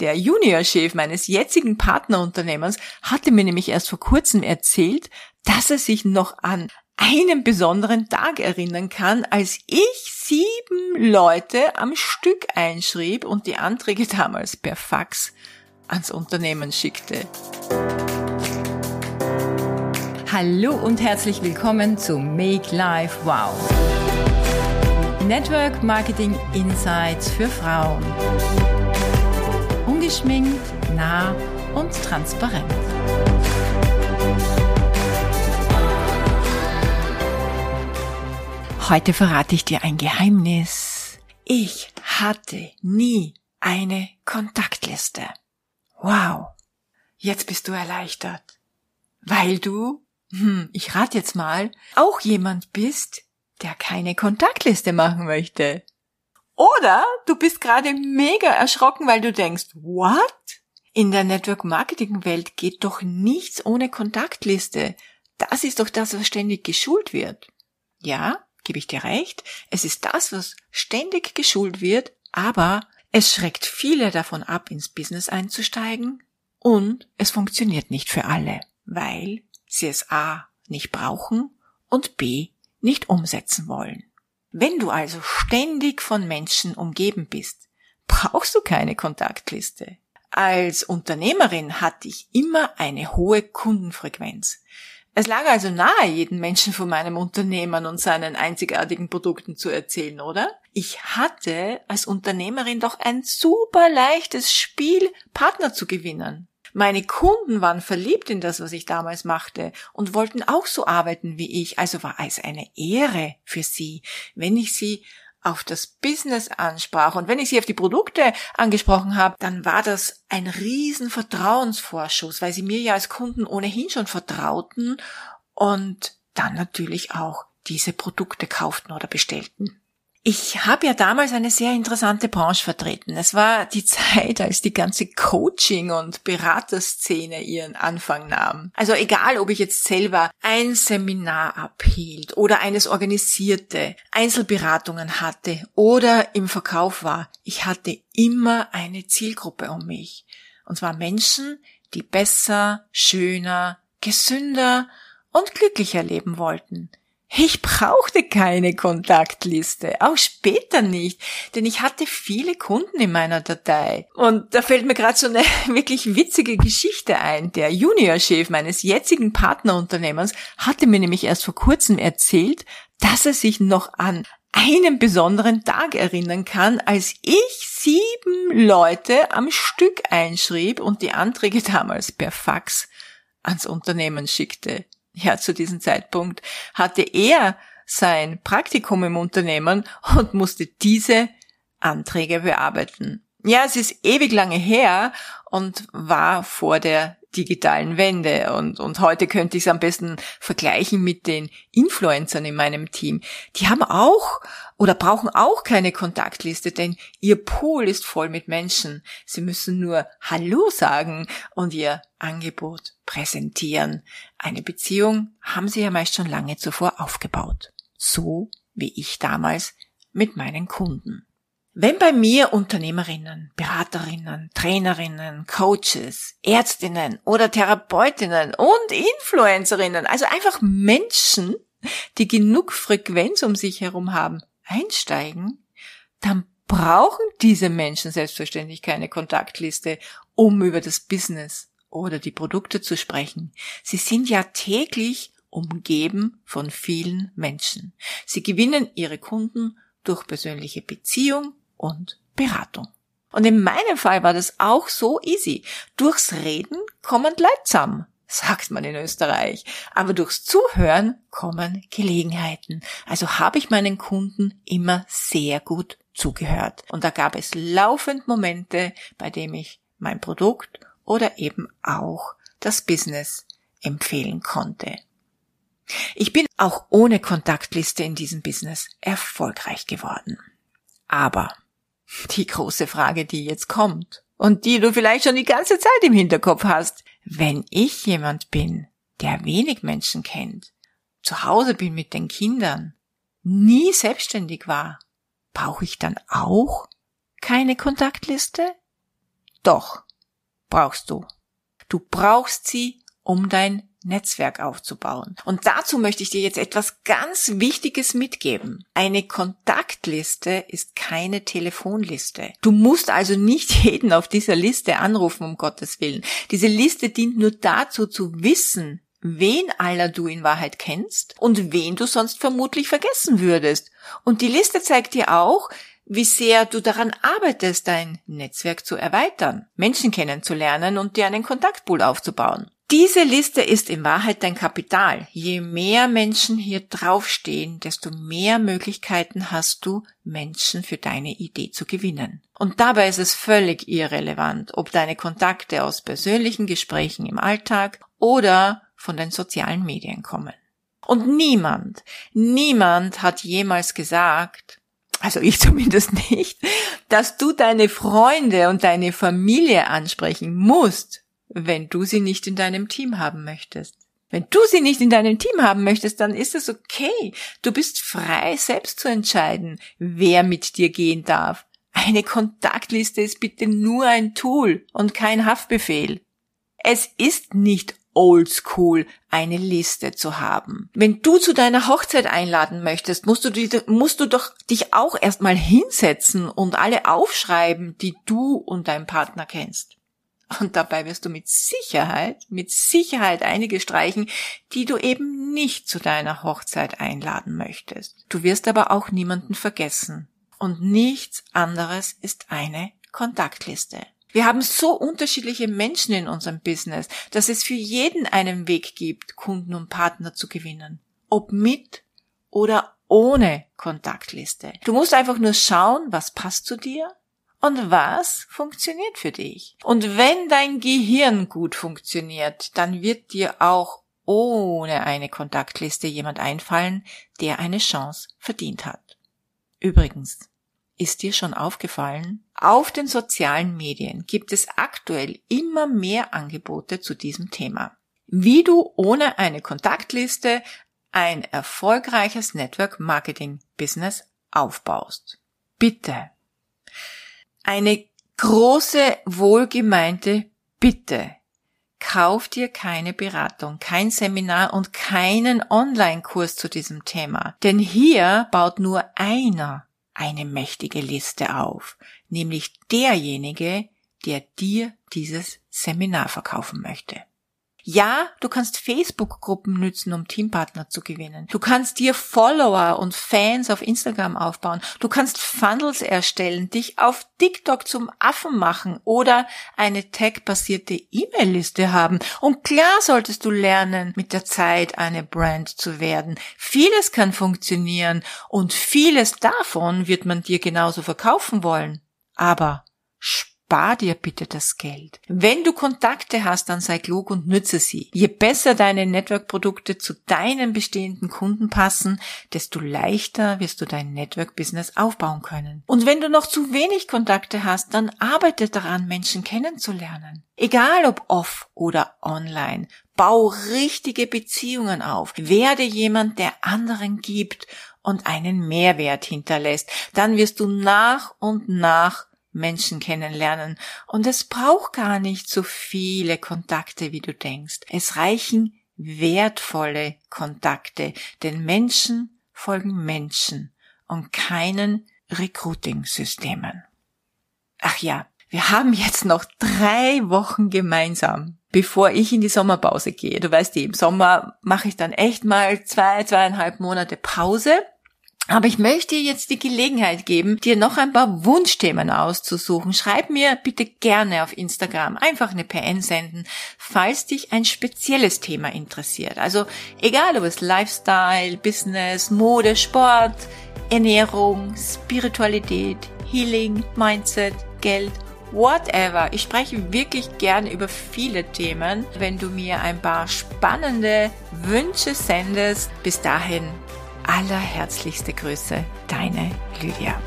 Der Juniorchef meines jetzigen Partnerunternehmens hatte mir nämlich erst vor kurzem erzählt, dass er sich noch an einen besonderen Tag erinnern kann, als ich sieben Leute am Stück einschrieb und die Anträge damals per Fax ans Unternehmen schickte. Hallo und herzlich willkommen zu Make Life Wow. Network Marketing Insights für Frauen ungeschminkt, nah und transparent. Heute verrate ich dir ein Geheimnis. Ich hatte nie eine Kontaktliste. Wow. Jetzt bist du erleichtert. Weil du, hm, ich rate jetzt mal, auch jemand bist, der keine Kontaktliste machen möchte. Oder du bist gerade mega erschrocken, weil du denkst, what? In der Network Marketing Welt geht doch nichts ohne Kontaktliste. Das ist doch das, was ständig geschult wird. Ja, gebe ich dir recht. Es ist das, was ständig geschult wird, aber es schreckt viele davon ab, ins Business einzusteigen und es funktioniert nicht für alle, weil sie es A nicht brauchen und B nicht umsetzen wollen. Wenn du also ständig von Menschen umgeben bist, brauchst du keine Kontaktliste. Als Unternehmerin hatte ich immer eine hohe Kundenfrequenz. Es lag also nahe, jeden Menschen von meinem Unternehmen und seinen einzigartigen Produkten zu erzählen, oder? Ich hatte als Unternehmerin doch ein super leichtes Spiel, Partner zu gewinnen. Meine Kunden waren verliebt in das, was ich damals machte und wollten auch so arbeiten wie ich, also war es eine Ehre für sie, wenn ich sie auf das Business ansprach und wenn ich sie auf die Produkte angesprochen habe, dann war das ein riesen Vertrauensvorschuss, weil sie mir ja als Kunden ohnehin schon vertrauten und dann natürlich auch diese Produkte kauften oder bestellten. Ich habe ja damals eine sehr interessante Branche vertreten. Es war die Zeit, als die ganze Coaching- und Beraterszene ihren Anfang nahm. Also egal, ob ich jetzt selber ein Seminar abhielt oder eines organisierte, Einzelberatungen hatte oder im Verkauf war, ich hatte immer eine Zielgruppe um mich. Und zwar Menschen, die besser, schöner, gesünder und glücklicher leben wollten. Ich brauchte keine Kontaktliste, auch später nicht, denn ich hatte viele Kunden in meiner Datei. Und da fällt mir gerade so eine wirklich witzige Geschichte ein. Der Juniorchef meines jetzigen Partnerunternehmens hatte mir nämlich erst vor kurzem erzählt, dass er sich noch an einen besonderen Tag erinnern kann, als ich sieben Leute am Stück einschrieb und die Anträge damals per Fax ans Unternehmen schickte ja, zu diesem Zeitpunkt hatte er sein Praktikum im Unternehmen und musste diese Anträge bearbeiten. Ja, es ist ewig lange her und war vor der digitalen Wende. Und, und heute könnte ich es am besten vergleichen mit den Influencern in meinem Team. Die haben auch oder brauchen auch keine Kontaktliste, denn ihr Pool ist voll mit Menschen. Sie müssen nur Hallo sagen und ihr Angebot präsentieren. Eine Beziehung haben sie ja meist schon lange zuvor aufgebaut. So wie ich damals mit meinen Kunden. Wenn bei mir Unternehmerinnen, Beraterinnen, Trainerinnen, Coaches, Ärztinnen oder Therapeutinnen und Influencerinnen, also einfach Menschen, die genug Frequenz um sich herum haben, einsteigen, dann brauchen diese Menschen selbstverständlich keine Kontaktliste, um über das Business oder die Produkte zu sprechen. Sie sind ja täglich umgeben von vielen Menschen. Sie gewinnen ihre Kunden durch persönliche Beziehung und Beratung. Und in meinem Fall war das auch so easy. Durchs Reden kommen zusammen, sagt man in Österreich. Aber durchs Zuhören kommen Gelegenheiten. Also habe ich meinen Kunden immer sehr gut zugehört. Und da gab es laufend Momente, bei dem ich mein Produkt oder eben auch das Business empfehlen konnte. Ich bin auch ohne Kontaktliste in diesem Business erfolgreich geworden. Aber die große Frage, die jetzt kommt und die du vielleicht schon die ganze Zeit im Hinterkopf hast. Wenn ich jemand bin, der wenig Menschen kennt, zu Hause bin mit den Kindern, nie selbstständig war, brauche ich dann auch keine Kontaktliste? Doch, brauchst du. Du brauchst sie, um dein Netzwerk aufzubauen. Und dazu möchte ich dir jetzt etwas ganz Wichtiges mitgeben. Eine Kontaktliste ist keine Telefonliste. Du musst also nicht jeden auf dieser Liste anrufen, um Gottes Willen. Diese Liste dient nur dazu zu wissen, wen aller du in Wahrheit kennst und wen du sonst vermutlich vergessen würdest. Und die Liste zeigt dir auch, wie sehr du daran arbeitest, dein Netzwerk zu erweitern, Menschen kennenzulernen und dir einen Kontaktpool aufzubauen. Diese Liste ist in Wahrheit dein Kapital. Je mehr Menschen hier draufstehen, desto mehr Möglichkeiten hast du, Menschen für deine Idee zu gewinnen. Und dabei ist es völlig irrelevant, ob deine Kontakte aus persönlichen Gesprächen im Alltag oder von den sozialen Medien kommen. Und niemand, niemand hat jemals gesagt, also ich zumindest nicht, dass du deine Freunde und deine Familie ansprechen musst, wenn du sie nicht in deinem Team haben möchtest. Wenn du sie nicht in deinem Team haben möchtest, dann ist es okay. Du bist frei, selbst zu entscheiden, wer mit dir gehen darf. Eine Kontaktliste ist bitte nur ein Tool und kein Haftbefehl. Es ist nicht oldschool, eine Liste zu haben. Wenn du zu deiner Hochzeit einladen möchtest, musst du, die, musst du doch dich auch erstmal hinsetzen und alle aufschreiben, die du und dein Partner kennst. Und dabei wirst du mit Sicherheit, mit Sicherheit einige streichen, die du eben nicht zu deiner Hochzeit einladen möchtest. Du wirst aber auch niemanden vergessen. Und nichts anderes ist eine Kontaktliste. Wir haben so unterschiedliche Menschen in unserem Business, dass es für jeden einen Weg gibt, Kunden und Partner zu gewinnen. Ob mit oder ohne Kontaktliste. Du musst einfach nur schauen, was passt zu dir und was funktioniert für dich. Und wenn dein Gehirn gut funktioniert, dann wird dir auch ohne eine Kontaktliste jemand einfallen, der eine Chance verdient hat. Übrigens, ist dir schon aufgefallen? Auf den sozialen Medien gibt es aktuell immer mehr Angebote zu diesem Thema. Wie du ohne eine Kontaktliste ein erfolgreiches Network Marketing Business aufbaust. Bitte eine große, wohlgemeinte Bitte. Kauf dir keine Beratung, kein Seminar und keinen Online-Kurs zu diesem Thema. Denn hier baut nur einer eine mächtige Liste auf, nämlich derjenige, der dir dieses Seminar verkaufen möchte. Ja, du kannst Facebook-Gruppen nützen, um Teampartner zu gewinnen. Du kannst dir Follower und Fans auf Instagram aufbauen. Du kannst Funnels erstellen, dich auf TikTok zum Affen machen oder eine tag-basierte E-Mail-Liste haben. Und klar solltest du lernen, mit der Zeit eine Brand zu werden. Vieles kann funktionieren und vieles davon wird man dir genauso verkaufen wollen. Aber spar dir bitte das Geld. Wenn du Kontakte hast, dann sei klug und nütze sie. Je besser deine Network-Produkte zu deinen bestehenden Kunden passen, desto leichter wirst du dein Network-Business aufbauen können. Und wenn du noch zu wenig Kontakte hast, dann arbeite daran, Menschen kennenzulernen. Egal ob off oder online. Bau richtige Beziehungen auf. Werde jemand, der anderen gibt und einen Mehrwert hinterlässt. Dann wirst du nach und nach Menschen kennenlernen. Und es braucht gar nicht so viele Kontakte, wie du denkst. Es reichen wertvolle Kontakte, denn Menschen folgen Menschen und keinen Recruiting-Systemen. Ach ja, wir haben jetzt noch drei Wochen gemeinsam, bevor ich in die Sommerpause gehe. Du weißt, im Sommer mache ich dann echt mal zwei, zweieinhalb Monate Pause aber ich möchte dir jetzt die Gelegenheit geben, dir noch ein paar Wunschthemen auszusuchen. Schreib mir bitte gerne auf Instagram einfach eine PN senden, falls dich ein spezielles Thema interessiert. Also egal ob es Lifestyle, Business, Mode, Sport, Ernährung, Spiritualität, Healing, Mindset, Geld, whatever. Ich spreche wirklich gerne über viele Themen. Wenn du mir ein paar spannende Wünsche sendest, bis dahin allerherzlichste Grüße, deine Lydia.